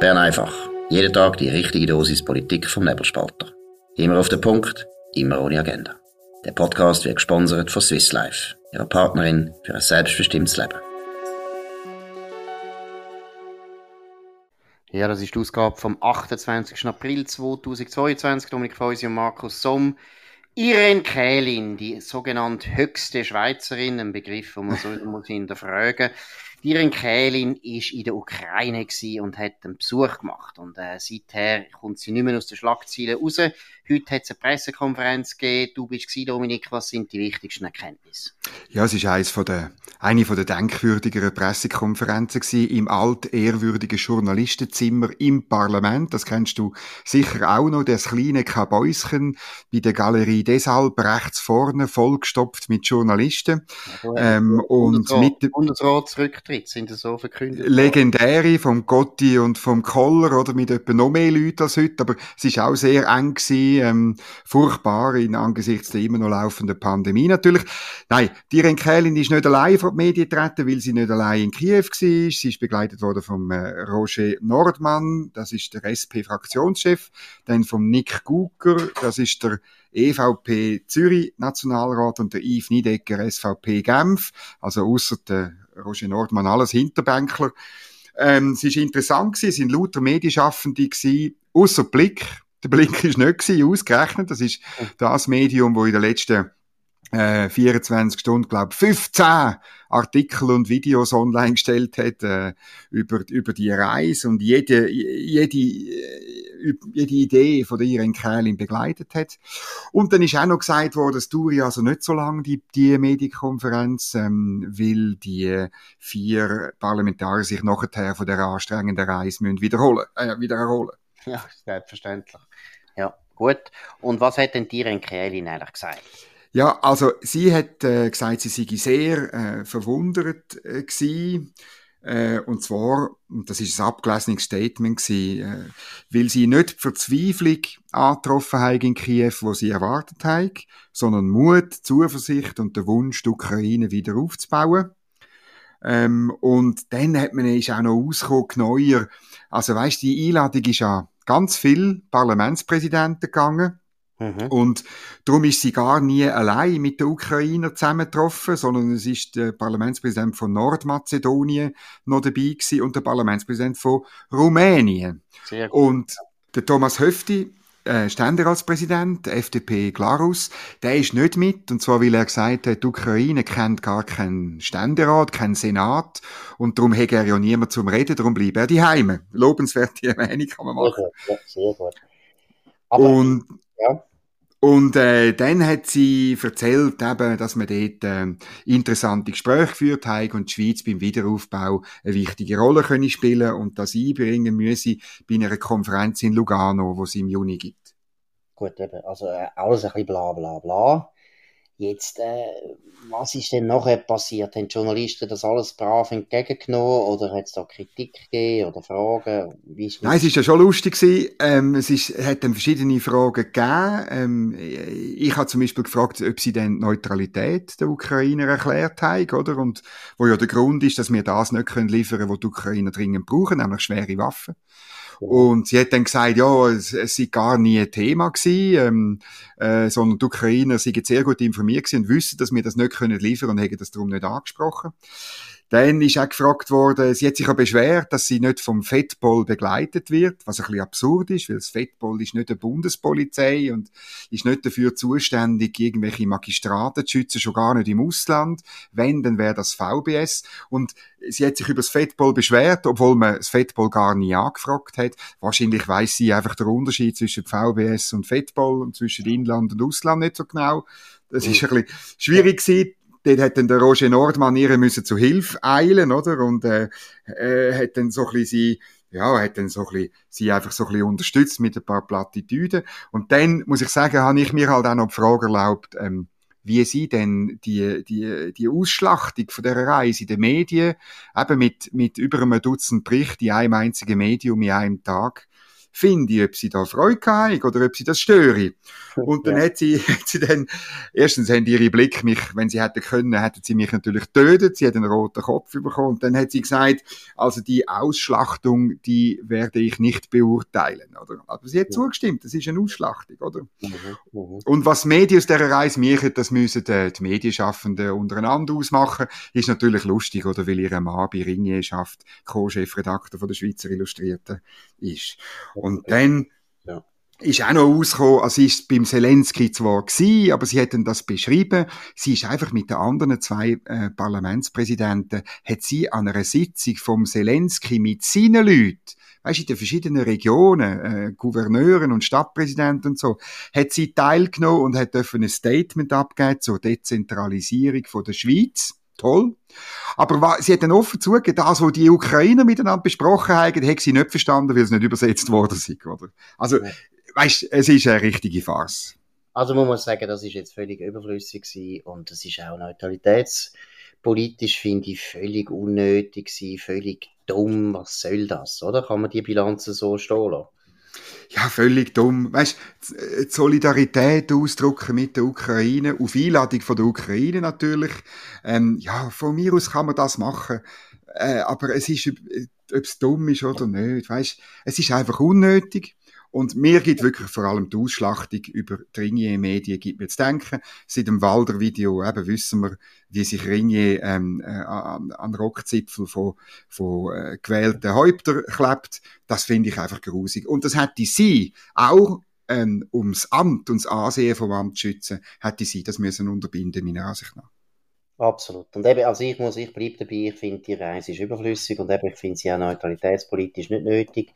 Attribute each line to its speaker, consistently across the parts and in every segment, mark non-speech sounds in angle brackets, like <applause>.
Speaker 1: Bern einfach. Jeden Tag die richtige Dosis Politik vom Nebelspalter. Immer auf den Punkt, immer ohne Agenda. Der Podcast wird gesponsert von Swiss Life, ihrer Partnerin für ein selbstbestimmtes Leben.
Speaker 2: Ja, das ist die Ausgabe vom 28. April 2022. Dominik Feusi und Markus Somm. Irene Kählin, die sogenannte höchste Schweizerin, ein Begriff, den man so <laughs> muss hinterfragen Diren Kählin ist in der Ukraine und hat einen Besuch gemacht. Und äh, seither kommt sie nicht mehr aus den Schlagzeilen raus. Heute hat es eine Pressekonferenz gegeben. Du bist gewesen, Dominik. Was sind die wichtigsten Erkenntnisse?
Speaker 3: Ja, es ist eines von der, eine von der denkwürdigeren Pressekonferenzen gewesen, im altehrwürdigen Journalistenzimmer im Parlament. Das kennst du sicher auch noch. Das kleine Kabäuschen bei der Galerie deshalb rechts vorne, vollgestopft mit Journalisten.
Speaker 2: Ja, ähm, und mit dem Bundesratsrücktritt sind das so verkündet.
Speaker 3: Legendäre vom Gotti und vom Koller, oder mit etwa noch mehr Leuten als heute. Aber es ist auch sehr eng gewesen ähm, furchtbar in angesichts der immer noch laufenden Pandemie. Natürlich. Nein, die Renkelin ist nicht allein vor die Medien getreten, weil sie nicht allein in Kiew war. Sie ist begleitet worden vom äh, Roger Nordmann, das ist der SP-Fraktionschef, dann vom Nick Guger, das ist der EVP Zürich Nationalrat und der Yves Niedecker SVP Genf, also außer der Roger Nordmann alles Hinterbänkler. Ähm, es ist interessant es sind lauter Medienschaffende außer Blick, der Blick ist nicht gewesen, ausgerechnet. Das ist das Medium, wo in den letzten äh, 24 Stunden, glaube 15 Artikel und Videos online gestellt hat äh, über, über die Reise und jede, jede, äh, jede Idee von der Irene begleitet hat. Und dann ist auch noch gesagt worden, es dauert also nicht so lange, die, die Medienkonferenz, ähm, weil die vier Parlamentarier sich nachher von der anstrengenden Reise müssen wiederholen, äh, wieder erholen. <laughs>
Speaker 2: Ja, selbstverständlich. Ja, gut. Und was hat denn Tiren Kählin eigentlich gesagt?
Speaker 3: Ja, also sie hat äh, gesagt, sie sei sehr äh, verwundert äh, gewesen. Äh, und zwar, und das ist ein abgelesenes Statement äh, weil sie nicht die Verzweiflung angetroffen hat in Kiew, wo sie erwartet hat, sondern Mut, Zuversicht und der Wunsch, die Ukraine wieder aufzubauen. Ähm, und dann hat man ist auch noch ausgekommen, neuer, also weißt, die Einladung ist ja ganz viel Parlamentspräsidenten gegangen. Mhm. Und darum ist sie gar nie allein mit den Ukrainern zusammengetroffen, sondern es ist der Parlamentspräsident von Nordmazedonien noch dabei gewesen und der Parlamentspräsident von Rumänien. Sehr gut. Und der Thomas Höfti, äh, Ständeratspräsident, FDP Glarus, der ist nicht mit, und zwar weil er gesagt hat, die Ukraine kennt gar keinen Ständerat, keinen Senat, und darum hat er ja niemand zum Reden, darum bleibt er die Heime. Lobenswerte Meinung kann man machen. Gut, sehr gut. Aber, und, ja. Und äh, dann hat sie erzählt, eben, dass man dort äh, interessante Gespräche geführt hat und die Schweiz beim Wiederaufbau eine wichtige Rolle können spielen und das einbringen müsse bei einer Konferenz in Lugano, wo es im Juni gibt.
Speaker 2: Gut, eben, also äh, alles ein bisschen bla bla bla. Jetzt, äh, was ist denn nachher passiert? Haben die Journalisten das alles brav entgegengenommen oder hat es da Kritik gegeben oder Fragen?
Speaker 3: Nein, es ist ja schon lustig. Ähm, es ist, hat dann verschiedene Fragen gegeben. Ähm, ich habe zum Beispiel gefragt, ob sie denn Neutralität der Ukrainer erklärt haben, oder? Und wo ja der Grund ist, dass wir das nicht können liefern, was die Ukrainer dringend brauchen, nämlich schwere Waffen. Und sie hat dann gesagt, ja, es, es sei gar nie ein Thema gewesen, ähm, äh, sondern die Ukrainer seien sehr gut informiert gewesen und wissen, dass wir das nicht können liefern und haben das darum nicht angesprochen. Dann ist auch gefragt worden, sie hat sich auch beschwert, dass sie nicht vom Fettball begleitet wird, was ein bisschen absurd ist, weil das Fettball ist nicht eine Bundespolizei und ist nicht dafür zuständig, irgendwelche Magistraten zu schützen, schon gar nicht im Ausland. Wenn, dann wäre das VBS. Und sie hat sich über das Fettball beschwert, obwohl man das Fettball gar nie angefragt hat. Wahrscheinlich weiß sie einfach den Unterschied zwischen VBS und Fettball und zwischen Inland und Ausland nicht so genau. Das ist ein bisschen schwierig gewesen dort hat dann der Roger Nordmann ihr müssen zu Hilfe eilen, oder? Und, äh, äh, hat dann so ein bisschen sie, ja, hat dann so ein bisschen, sie einfach so ein bisschen unterstützt mit ein paar Plattitüden. Und dann, muss ich sagen, habe ich mir halt auch noch die Frage erlaubt, ähm, wie sie denn die, die, die Ausschlachtung von der Reise in den Medien, eben mit, mit über einem Dutzend Berichten in einem einzigen Medium in einem Tag, finde, ob sie da Freude haben oder ob sie das störe. Und dann ja. hat, sie, <laughs> hat sie dann, erstens haben ihre Blick mich, wenn sie hätten können, hätten sie mich natürlich tötet. Sie hat einen roten Kopf bekommen. Und dann hat sie gesagt, also die Ausschlachtung, die werde ich nicht beurteilen, oder? Aber sie hat ja. zugestimmt, das ist eine Ausschlachtung, oder? Mhm. Mhm. Und was Medien aus dieser Reise machen, das müssen die, die Medienschaffenden untereinander ausmachen, ist natürlich lustig, oder? Weil ihr Mann bei Ringier schafft, Co-Chefredakteur von der Schweizer Illustrierten ist. Und dann ja. ist auch noch rausgekommen, also sie ist beim Zelensky zwar gewesen, aber sie dann das beschrieben, sie ist einfach mit den anderen zwei äh, Parlamentspräsidenten, hat sie an einer Sitzung vom Zelensky mit seinen Leuten weißt, in den verschiedenen Regionen, äh, Gouverneuren und Stadtpräsidenten und so, hat sie teilgenommen und hat ein Statement abgegeben zur Dezentralisierung von der Schweiz toll. Aber sie hat dann offen zugegeben, das, was die Ukrainer miteinander besprochen haben, hat sie nicht verstanden, weil es nicht übersetzt worden ist, oder? Also, ja. weißt, es ist eine richtige Farce.
Speaker 2: Also man muss sagen, das ist jetzt völlig überflüssig gewesen und das ist auch neutralitätspolitisch, finde ich, völlig unnötig gewesen, völlig dumm. Was soll das, oder? Kann man die Bilanzen so stehen lassen?
Speaker 3: Ja, völlig dumm. Weißt, die Solidarität ausdrücken mit der Ukraine, auf Einladung von der Ukraine natürlich. Ähm, ja, von mir aus kann man das machen. Äh, aber es ist, ob es dumm ist oder nicht, weißt, es ist einfach unnötig. Und mir gibt wirklich vor allem die Ausschlachtung über die Ringier-Medien gibt mir zu denken. Seit dem Walder-Video eben wissen wir, wie sich Ringier ähm, äh, an, an Rockzipfel von, von äh, gewählten Häuptern klebt. Das finde ich einfach grusig. Und das hätte sie auch ähm, ums Amt, ums Ansehen vom Amt zu schützen, hätte sie das müssen unterbinden, meiner Ansicht nach.
Speaker 2: Absolut. Und eben, also ich muss, ich bleibe dabei, ich finde, die Reise ist überflüssig und eben, ich finde sie auch neutralitätspolitisch nicht nötig,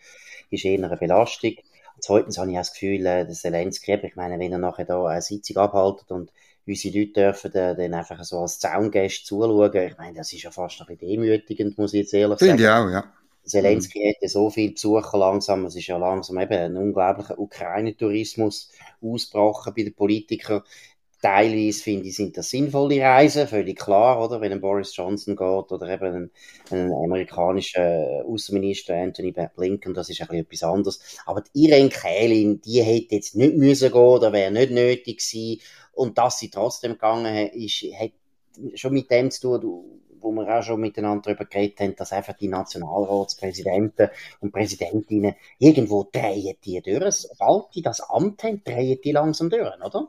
Speaker 2: ist eher eine Belastung. Zweitens habe ich auch das Gefühl, äh, der Zelensky, ich meine, wenn er nachher da eine Sitzung abhaltet und unsere Leute dürfen dann, einfach so als Zaungäste zuschauen, ich meine, das ist ja fast ein bisschen demütigend, muss ich jetzt ehrlich sagen.
Speaker 3: Finde ich auch, ja.
Speaker 2: Zelensky mhm. hätte so viel Besucher langsam, es ist ja langsam eben ein unglaublicher Ukraine-Tourismus ausgebrochen bei den Politikern teilweise finde ich, sind das sinnvolle Reisen, völlig klar, oder? Wenn ein Boris Johnson geht oder eben ein, ein amerikanischer Außenminister Anthony Blinken, das ist ein bisschen etwas anderes. Aber die Irene Kählin, die hätte jetzt nicht müssen gehen oder wäre nicht nötig gewesen. Und dass sie trotzdem gegangen ist, hat schon mit dem zu tun, wo wir auch schon miteinander darüber geredet haben, dass einfach die Nationalratspräsidenten und Präsidentinnen irgendwo drehen die durch. Sobald die das Amt haben, drehen die langsam durch, oder?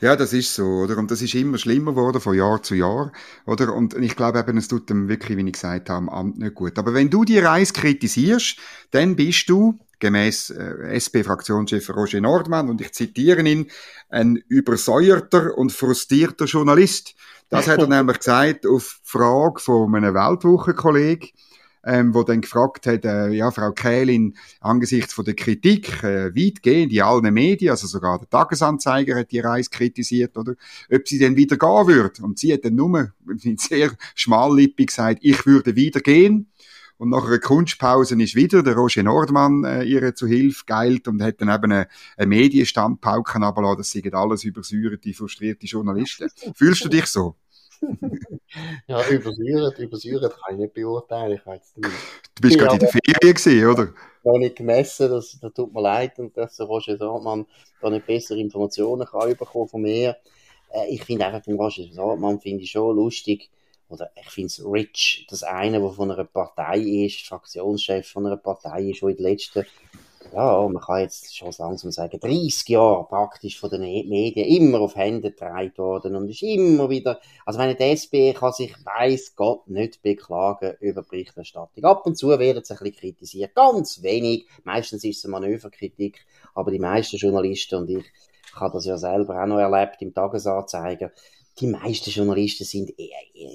Speaker 3: Ja, das ist so, oder? Und das ist immer schlimmer geworden von Jahr zu Jahr, oder? Und ich glaube eben, es tut dem wirklich, wie ich gesagt habe, am Amt nicht gut. Aber wenn du die Reise kritisierst, dann bist du, gemäß äh, SP-Fraktionschef Roger Nordmann, und ich zitiere ihn, ein übersäuerter und frustrierter Journalist. Das hat er <laughs> nämlich gesagt auf Frage von einem Weltwochenkollegen ähm, wo dann gefragt hat, äh, ja, Frau Kählin, angesichts von der Kritik, äh, weitgehend in allen Medien, also sogar der Tagesanzeiger hat die Reise kritisiert, oder, ob sie denn wieder gehen würde. Und sie hat dann nur sehr schmallippig gesagt, ich würde wieder gehen. Und nach einer Kunstpause ist wieder der Roger Nordmann äh, ihr zu Hilfe geilt und hat dann eben eine, eine Medienstandpauken abgelassen, das sind alles übersäuerte, frustrierte Journalisten. Fühlst du dich so?
Speaker 2: Ja, übersäuert, übersäuert kann ich nicht beurteilen. Ich nicht.
Speaker 3: Du bist gerade in der Ferien gewesen, oder?
Speaker 2: Noch nicht gemessen, das, das tut mir leid und dass der Roger Sartmann da nicht bessere Informationen kann bekommen von mir. Äh, ich finde einfach den Roger Sartmann finde ich schon lustig, oder ich finde es rich, dass einer, der von einer Partei ist, Fraktionschef von einer Partei ist, der in den letzten ja, man kann jetzt schon langsam sagen, 30 Jahre praktisch von den Medien immer auf Hände getragen worden und ist immer wieder, also meine die SP kann sich, weiß Gott, nicht beklagen über Berichterstattung. Ab und zu werden sie ein bisschen kritisiert, ganz wenig, meistens ist es eine Manöverkritik, aber die meisten Journalisten und ich, ich habe das ja selber auch noch erlebt im Tagesanzeiger, die meisten Journalisten sind e-,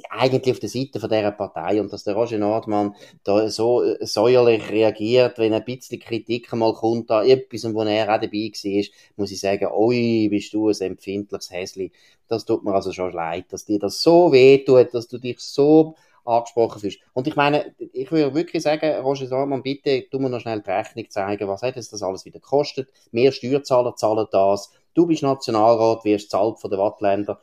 Speaker 2: eigentlich auf der Seite von dieser Partei und dass der Roger Nordmann da so äh, säuerlich reagiert, wenn ein bisschen Kritik mal kommt da etwas, wo er auch dabei war, muss ich sagen, oi, bist du ein empfindliches Häsli. Das tut mir also schon leid, dass dir das so weh tut, dass du dich so angesprochen fühlst. Und ich meine, ich würde wirklich sagen, Roger Nordmann, bitte, tu mir noch schnell die Rechnung zeigen, was hat es das alles wieder gekostet? Mehr Steuerzahler zahlen das. Du bist Nationalrat, wirst zahlt von den Wattländern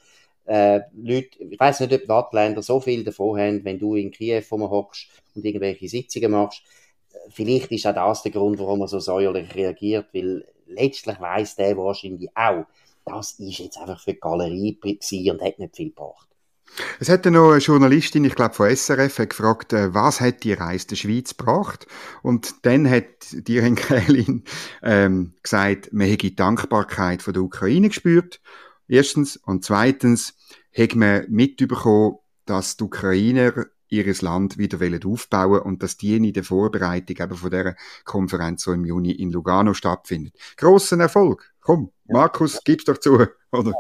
Speaker 2: äh, Leute, ich weiß nicht, ob die Wattländer so viel davon haben, wenn du in Kiew hockst und irgendwelche Sitzungen machst. vielleicht ist auch das der Grund, warum er so säuerlich reagiert, weil letztlich weiß der wahrscheinlich auch, das ist jetzt einfach für die Galerie und hat nicht viel gebracht.
Speaker 3: Es hätte noch eine Journalistin, ich glaube von SRF, gefragt, äh, was hat die Reise der Schweiz gebracht? Und dann hat die <laughs> Henkelin ähm, gesagt, man hätte die Dankbarkeit von der Ukraine gespürt. Erstens. Und zweitens, hätte man mitbekommen, dass die Ukrainer ihres Land wieder aufbauen und dass die in der Vorbereitung eben von dieser Konferenz so im Juni in Lugano stattfindet. Grossen Erfolg. Komm, Markus, gib's doch zu. Oder?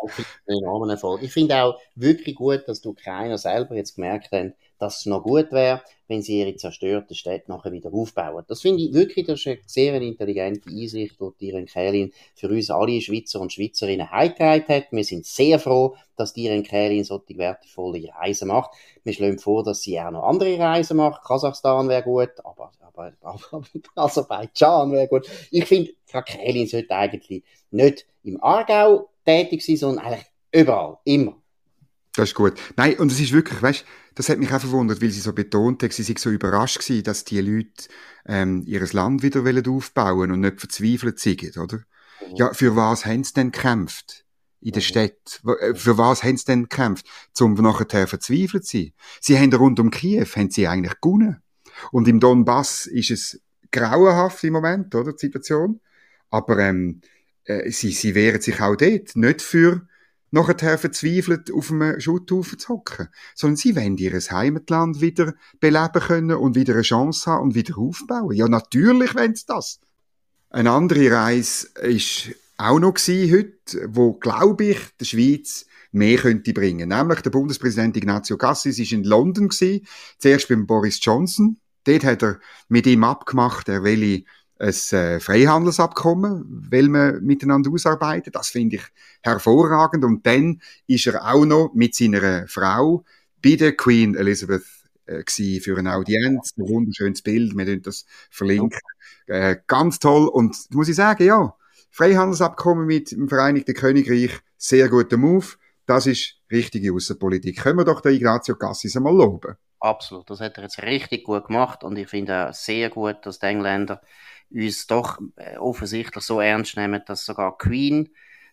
Speaker 2: Ja, enormen Erfolg. Ich finde auch wirklich gut, dass die Ukrainer selber jetzt gemerkt haben, dass es noch gut wäre, wenn sie ihre zerstörten Städte nachher wieder aufbauen. Das finde ich wirklich, das ist eine sehr intelligente Einsicht, die Irene Kählin für uns alle Schweizer und Schweizerinnen heimgetragen hat. Wir sind sehr froh, dass Irene Kählin solche wertvolle Reisen macht. Wir schlagen vor, dass sie auch noch andere Reisen macht. Kasachstan wäre gut, aber, aber, aber <laughs> Aserbaidschan wäre gut. Ich finde, Frau Kählin sollte eigentlich nicht im Aargau tätig sein, sondern eigentlich überall, immer.
Speaker 3: Das ist gut. Nein, und es ist wirklich, weißt das hat mich auch verwundert, weil sie so betont hat, sie sei so überrascht gewesen, dass die Leute ähm, ihr Land wieder aufbauen und nicht verzweifelt sind, oder? Mhm. Ja, für was haben sie denn gekämpft? In der mhm. Stadt. Äh, für was haben sie denn gekämpft? Zum nachher verzweifelt zu sein. Sie haben rund um Kiew, haben sie eigentlich gewonnen. Und im Donbass ist es grauenhaft im Moment, oder, die Situation. Aber, ähm, äh, sie, sie wehren sich auch dort. Nicht für nachher verzweifelt auf einem Schutthaufen zu hocken, sondern sie wollen ihr Heimatland wieder beleben können und wieder eine Chance haben und wieder aufbauen. Ja, natürlich wollen sie das. Eine andere Reise ist auch noch heute, wo, glaube ich, der Schweiz mehr könnte bringen. Nämlich der Bundespräsident Ignazio Cassis ist in London gewesen, zuerst beim Boris Johnson. Dort hat er mit ihm abgemacht, er will ein äh, Freihandelsabkommen, will man miteinander ausarbeiten. Das finde ich hervorragend. Und dann ist er auch noch mit seiner Frau bei der Queen Elizabeth äh, für eine Audienz. Ein wunderschönes Bild, wir können das verlinken. Äh, ganz toll. Und muss ich sagen, ja, Freihandelsabkommen mit dem Vereinigten Königreich, sehr guter Move. Das ist richtige Außenpolitik. Können wir doch den Ignazio Cassis einmal loben.
Speaker 2: Absolut, das hat er jetzt richtig gut gemacht und ich finde auch sehr gut, dass die Engländer uns doch äh, offensichtlich so ernst nehmen, dass sogar Queen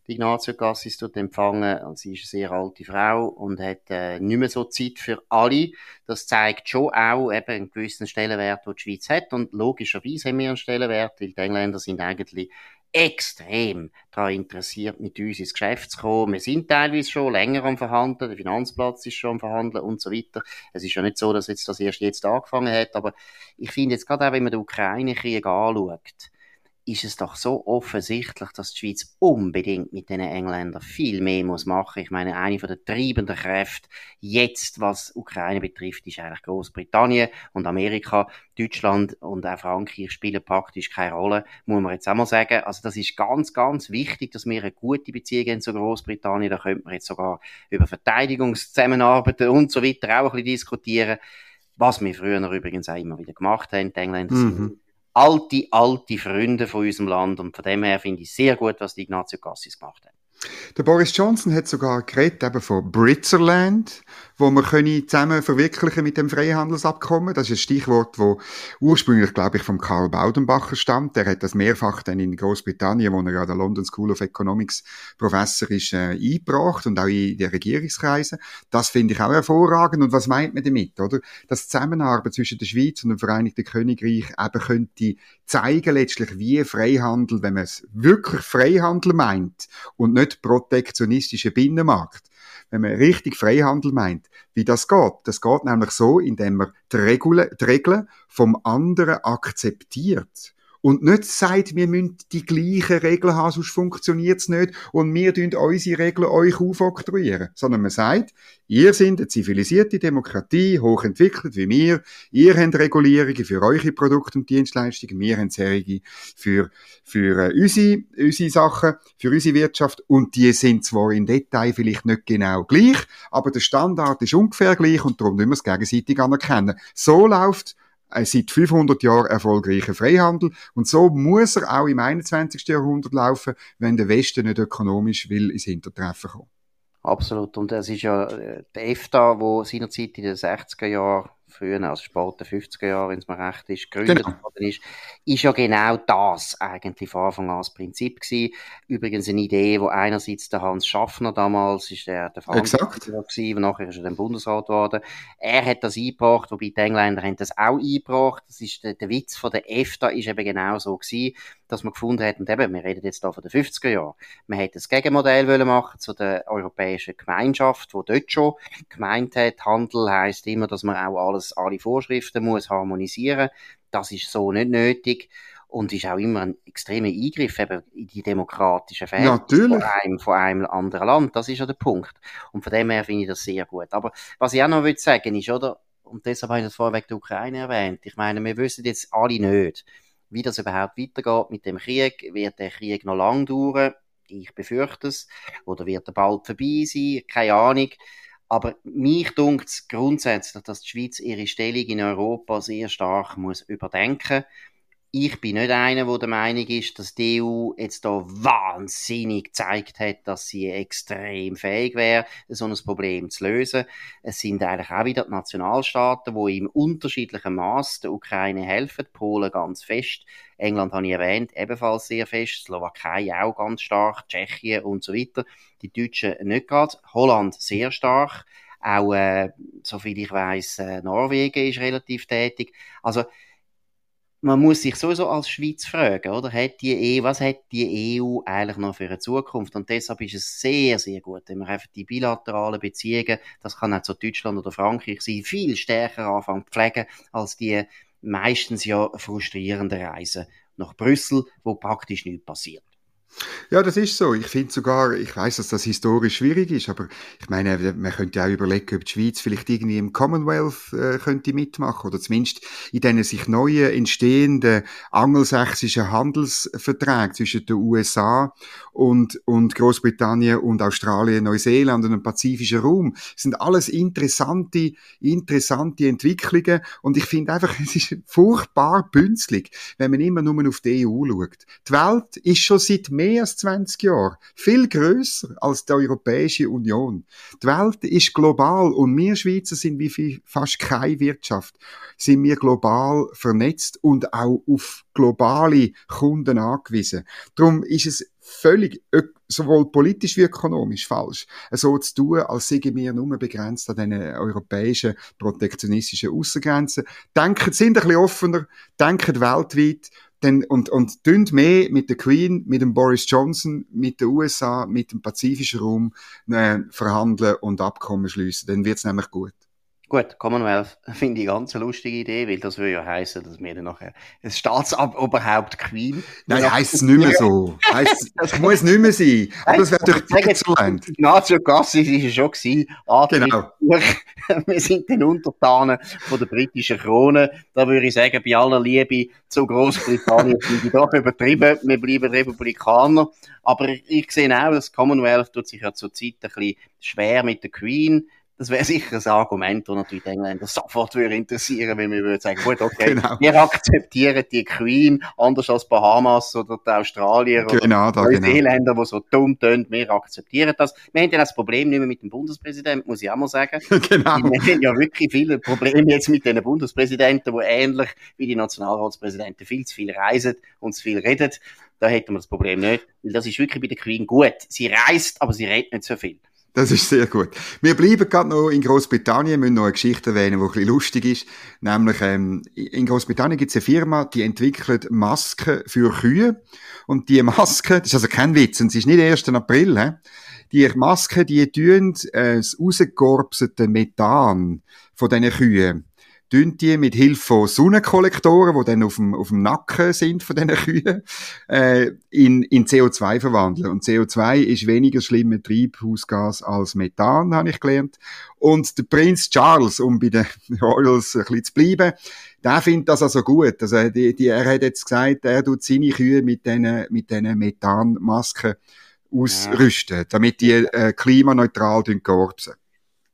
Speaker 2: die Ignazio Cassis dort empfangen. Sie ist eine sehr alte Frau und hat äh, nicht mehr so Zeit für alle. Das zeigt schon auch eben einen gewissen Stellenwert, den die Schweiz hat. Und logischerweise haben wir einen Stellenwert, weil die Engländer sind eigentlich extrem daran interessiert, mit uns ins Geschäft zu kommen. Wir sind teilweise schon länger am Verhandeln, der Finanzplatz ist schon am Verhandeln und so weiter. Es ist ja nicht so, dass jetzt das erst jetzt angefangen hat, aber ich finde jetzt gerade auch, wenn man den Ukraine-Krieg anschaut, ist es doch so offensichtlich, dass die Schweiz unbedingt mit den Engländern viel mehr muss machen. Ich meine, eine von der treibenden Kräfte jetzt, was Ukraine betrifft, ist eigentlich Großbritannien und Amerika. Deutschland und auch Frankreich spielen praktisch keine Rolle, muss man jetzt auch mal sagen. Also das ist ganz, ganz wichtig, dass wir eine gute Beziehung haben zu Großbritannien. Da könnte man jetzt sogar über Verteidigungszusammenarbeiten und so weiter auch ein bisschen diskutieren. Was wir früher übrigens auch immer wieder gemacht haben. Die Engländer mhm. sind alte, alte Freunde von unserem Land. Und von dem her finde ich sehr gut, was die Ignazio Cassis gemacht hat.
Speaker 3: Der Boris Johnson hat sogar geredet eben von Britzerland, wo wir können zusammen verwirklichen mit dem Freihandelsabkommen. Das ist ein Stichwort, wo ursprünglich, glaube ich, vom Karl Baudenbacher stammt. Der hat das mehrfach dann in Großbritannien, wo er ja der London School of Economics Professor ist, äh, eingebracht und auch in den Regierungskreisen. Das finde ich auch hervorragend. Und was meint man damit, oder? Dass Zusammenarbeit zwischen der Schweiz und dem Vereinigten Königreich eben könnte zeigen letztlich, wie Freihandel, wenn man es wirklich Freihandel meint und nicht protektionistische Binnenmarkt, wenn man richtig Freihandel meint, wie das geht. Das geht nämlich so, indem man die Regeln, die Regeln vom anderen akzeptiert und nicht sagt, wir müssen die gleichen Regeln haben, sonst funktioniert es nicht und wir tun unsere Regeln euch aufoktroyieren. Sondern man sagt, ihr seid eine zivilisierte Demokratie, hochentwickelt wie wir, ihr habt Regulierungen für eure Produkte und Dienstleistungen, wir haben Serien für, für äh, unsere, unsere Sachen, für unsere Wirtschaft und die sind zwar im Detail vielleicht nicht genau gleich, aber der Standard ist ungefähr gleich und darum müssen wir es gegenseitig anerkennen. So läuft seit 500 Jahren erfolgreicher Freihandel. Und so muss er auch im 21. Jahrhundert laufen, wenn der Westen nicht ökonomisch will ins Hintertreffen kommen.
Speaker 2: Absolut. Und es ist ja äh, der EFTA, wo seinerzeit in den 60er Jahren, früher, also späten 50er Jahren, wenn es mir recht ist, gegründet genau. worden ist, ist ja genau das eigentlich von Anfang an das Prinzip gewesen. Übrigens eine Idee, wo einerseits der Hans Schaffner damals ist der, der
Speaker 3: Verantwortliche
Speaker 2: war, nachher ist er dann Bundesrat geworden. Er hat das eingebracht, wobei die Engländer haben das auch eingebracht. Das ist der, der Witz von der EFTA ist eben genau so gewesen, dass man gefunden hat, und eben, wir reden jetzt da von den 50er Jahren, man hätte das Gegenmodell wollen machen zu der europäischen Gemeinschaft, wo dort schon gemeint hat, Handel heißt immer, dass man auch alles, alle Vorschriften muss harmonisieren. Das ist so nicht nötig und ist auch immer ein extremer Eingriff eben in die demokratischen
Speaker 3: Verhältnisse
Speaker 2: von einem, von einem anderen Land. Das ist ja der Punkt. Und von dem her finde ich das sehr gut. Aber was ich auch noch will sagen ist, oder, und deshalb habe ich das vorweg der Ukraine erwähnt, ich meine, wir wissen jetzt alle nicht, wie das überhaupt weitergeht mit dem Krieg. Wird der Krieg noch lang dauern? Ich befürchte es. Oder wird er bald vorbei sein? Keine Ahnung. Aber mich dunkt es grundsätzlich, dass die Schweiz ihre Stellung in Europa sehr stark muss überdenken ich bin nicht einer, der der Meinung ist, dass die EU jetzt da wahnsinnig gezeigt hat, dass sie extrem fähig wäre, so ein Problem zu lösen. Es sind eigentlich auch wieder die Nationalstaaten, die im unterschiedlichen Maß der Ukraine helfen. Polen ganz fest, England habe ich erwähnt, ebenfalls sehr fest, Slowakei auch ganz stark, Tschechien und so weiter. Die Deutschen nicht gerade, Holland sehr stark. Auch, äh, soviel ich weiß, äh, Norwegen ist relativ tätig. Also, man muss sich sowieso als Schweiz fragen, oder? Hat die EU, was hat die EU eigentlich noch für eine Zukunft? Und deshalb ist es sehr, sehr gut, wenn man einfach die bilateralen Beziehungen, das kann auch zu Deutschland oder Frankreich sein, viel stärker anfangen zu pflegen, als die meistens ja frustrierenden Reisen nach Brüssel, wo praktisch nichts passiert.
Speaker 3: Ja, das ist so. Ich finde sogar, ich weiß, dass das historisch schwierig ist, aber ich meine, man könnte auch überlegen, ob die Schweiz vielleicht irgendwie im Commonwealth äh, könnte mitmachen oder zumindest in diesen sich neuen entstehenden angelsächsischen Handelsverträgen zwischen den USA und, und Großbritannien und Australien, Neuseeland und dem pazifischen Raum. Das sind alles interessante, interessante Entwicklungen und ich finde einfach, <laughs> es ist furchtbar bünzlig, wenn man immer nur auf die EU schaut. Die Welt ist schon seit mehr mehr als 20 Jahre viel größer als die Europäische Union. Die Welt ist global und wir Schweizer sind wie fast keine Wirtschaft, sind wir global vernetzt und auch auf globale Kunden angewiesen. Darum ist es völlig sowohl politisch wie ökonomisch falsch, so zu tun, als seien wir nur begrenzt an den europäischen protektionistischen Außengrenzen. Denken, sind ein bisschen offener, denken weltweit dann, und, und tun mehr mit der Queen, mit dem Boris Johnson, mit den USA, mit dem pazifischen Raum äh, verhandeln und Abkommen schließen. Dann wird's nämlich gut.
Speaker 2: Gut, Commonwealth <laughs> finde ich ganz eine lustige Idee, weil das würde ja heißen, dass wir dann nachher ein Staatsoberhaupt Queen.
Speaker 3: Nein, heisst es nicht mehr so. heisst, das muss nicht mehr sein. Aber das wäre durch
Speaker 2: Deutschland. Ignazio Cassis war ja schon gewesen.
Speaker 3: genau. <laughs>
Speaker 2: wir sind den Untertanen von der britischen Krone. Da würde ich sagen, bei aller Liebe zu Großbritannien sind ich doch übertrieben. Wir bleiben Republikaner. Aber ich sehe auch, das Commonwealth tut sich ja zurzeit ein bisschen schwer mit der Queen. Das wäre sicher ein Argument, das natürlich die Engländer sofort würde interessieren, wenn wir würden sagen, gut, okay, genau. wir akzeptieren die Queen, anders als Bahamas oder die Australier
Speaker 3: genau,
Speaker 2: oder die Neuseeländer, genau. die so dumm tönt, wir akzeptieren das. Wir haben ja das Problem nicht mehr mit dem Bundespräsidenten, muss ich auch mal sagen. <laughs>
Speaker 3: genau.
Speaker 2: Wir haben ja wirklich viele Probleme jetzt mit den Bundespräsidenten, die ähnlich wie die Nationalratspräsidenten viel zu viel reisen und zu viel reden. Da hätten wir das Problem nicht, weil das ist wirklich bei der Queen gut. Sie reist, aber sie redet nicht so viel.
Speaker 3: Das ist sehr gut. Wir bleiben gerade noch in Großbritannien, müssen noch eine Geschichte erwähnen, die ein bisschen lustig ist. Nämlich, ähm, in Großbritannien gibt es eine Firma, die entwickelt Masken für Kühe. Und die Masken, das ist also kein Witz, und es ist nicht 1. April, he? die Masken, die tun äh, das rausgekorbsete Methan von diesen Kühen tun die mit Hilfe von Sonnenkollektoren, die dann auf dem, auf dem Nacken sind von diesen Kühen, äh, in, in CO2 verwandeln. Und CO2 ist weniger schlimmer Treibhausgas als Methan, habe ich gelernt. Und der Prinz Charles, um bei den <laughs> Royals ein bisschen zu bleiben, der findet das also gut. Also die, die, er hat jetzt gesagt, er tut seine Kühe mit diesen mit diesen Methanmasken ausrüsten, damit die äh, klimaneutral korbsen.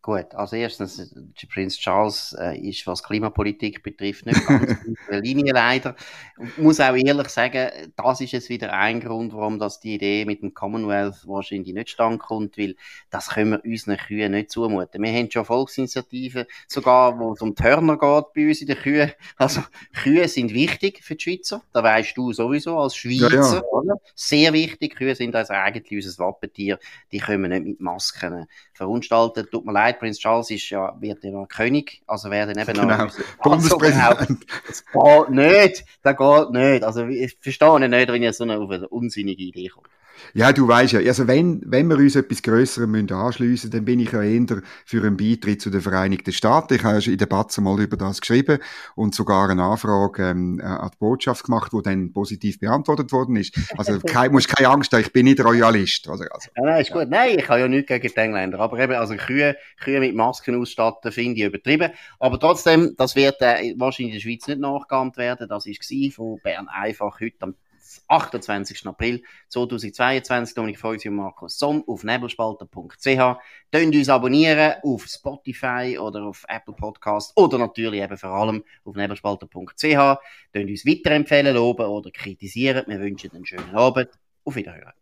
Speaker 2: Gut, also erstens, Prinz Charles äh, ist, was Klimapolitik betrifft, nicht ganz <laughs> in der Linie leider. Ich muss auch ehrlich sagen, das ist jetzt wieder ein Grund, warum das die Idee mit dem Commonwealth wahrscheinlich nicht stand kommt, weil das können wir unseren Kühen nicht zumuten. Wir haben schon Volksinitiativen, sogar wo es um Turner geht bei uns in den Kühen. Also Kühe sind wichtig für die Schweizer, da weißt du sowieso als Schweizer, ja, ja. Oder? sehr wichtig. Kühe sind also eigentlich unser Wappentier, die können wir nicht mit Masken verunstalten. Tut mir leid, gesagt, Prince Charles ist ja, wird ja noch König, also werden eben genau. noch <laughs>
Speaker 3: Bundespräsident.
Speaker 2: Das geht nicht, das geht nicht. Also ich verstehe nicht, wenn ihr so eine, auf eine unsinnige Idee kommt.
Speaker 3: Ja, du weißt ja, also wenn, wenn wir uns etwas Größerem müssen anschliessen, dann bin ich ja eher für einen Beitritt zu den Vereinigten Staaten. Ich habe ja schon in der Batze mal über das geschrieben und sogar eine Anfrage ähm, an die Botschaft gemacht, die dann positiv beantwortet worden ist. Also <laughs> kein, musst keine Angst haben, ich bin nicht Royalist. Also, also,
Speaker 2: ja, nein, ist gut. Nein, ich habe ja nichts gegen die Engländer, aber eben, also Kühe, Kühe mit Masken ausstatten, finde ich übertrieben. Aber trotzdem, das wird äh, wahrscheinlich in der Schweiz nicht nachgeahmt werden. Das war von Bern einfach heute am 28. April 2022. Dominik Feusi und Markus Somm auf nebelspalter.ch. Tönt uns abonnieren auf Spotify oder auf Apple Podcast oder natürlich eben vor allem auf nebelspalter.ch. Tönt uns weiterempfehlen, loben oder kritisieren. Wir wünschen einen schönen Abend. Auf Wiederhören.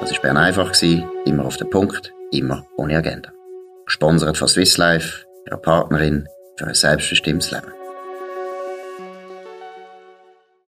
Speaker 1: Das war Bern einfach, immer auf den Punkt, immer ohne Agenda. Gesponsert von Swiss Life, ihrer Partnerin für ein selbstbestimmtes Leben.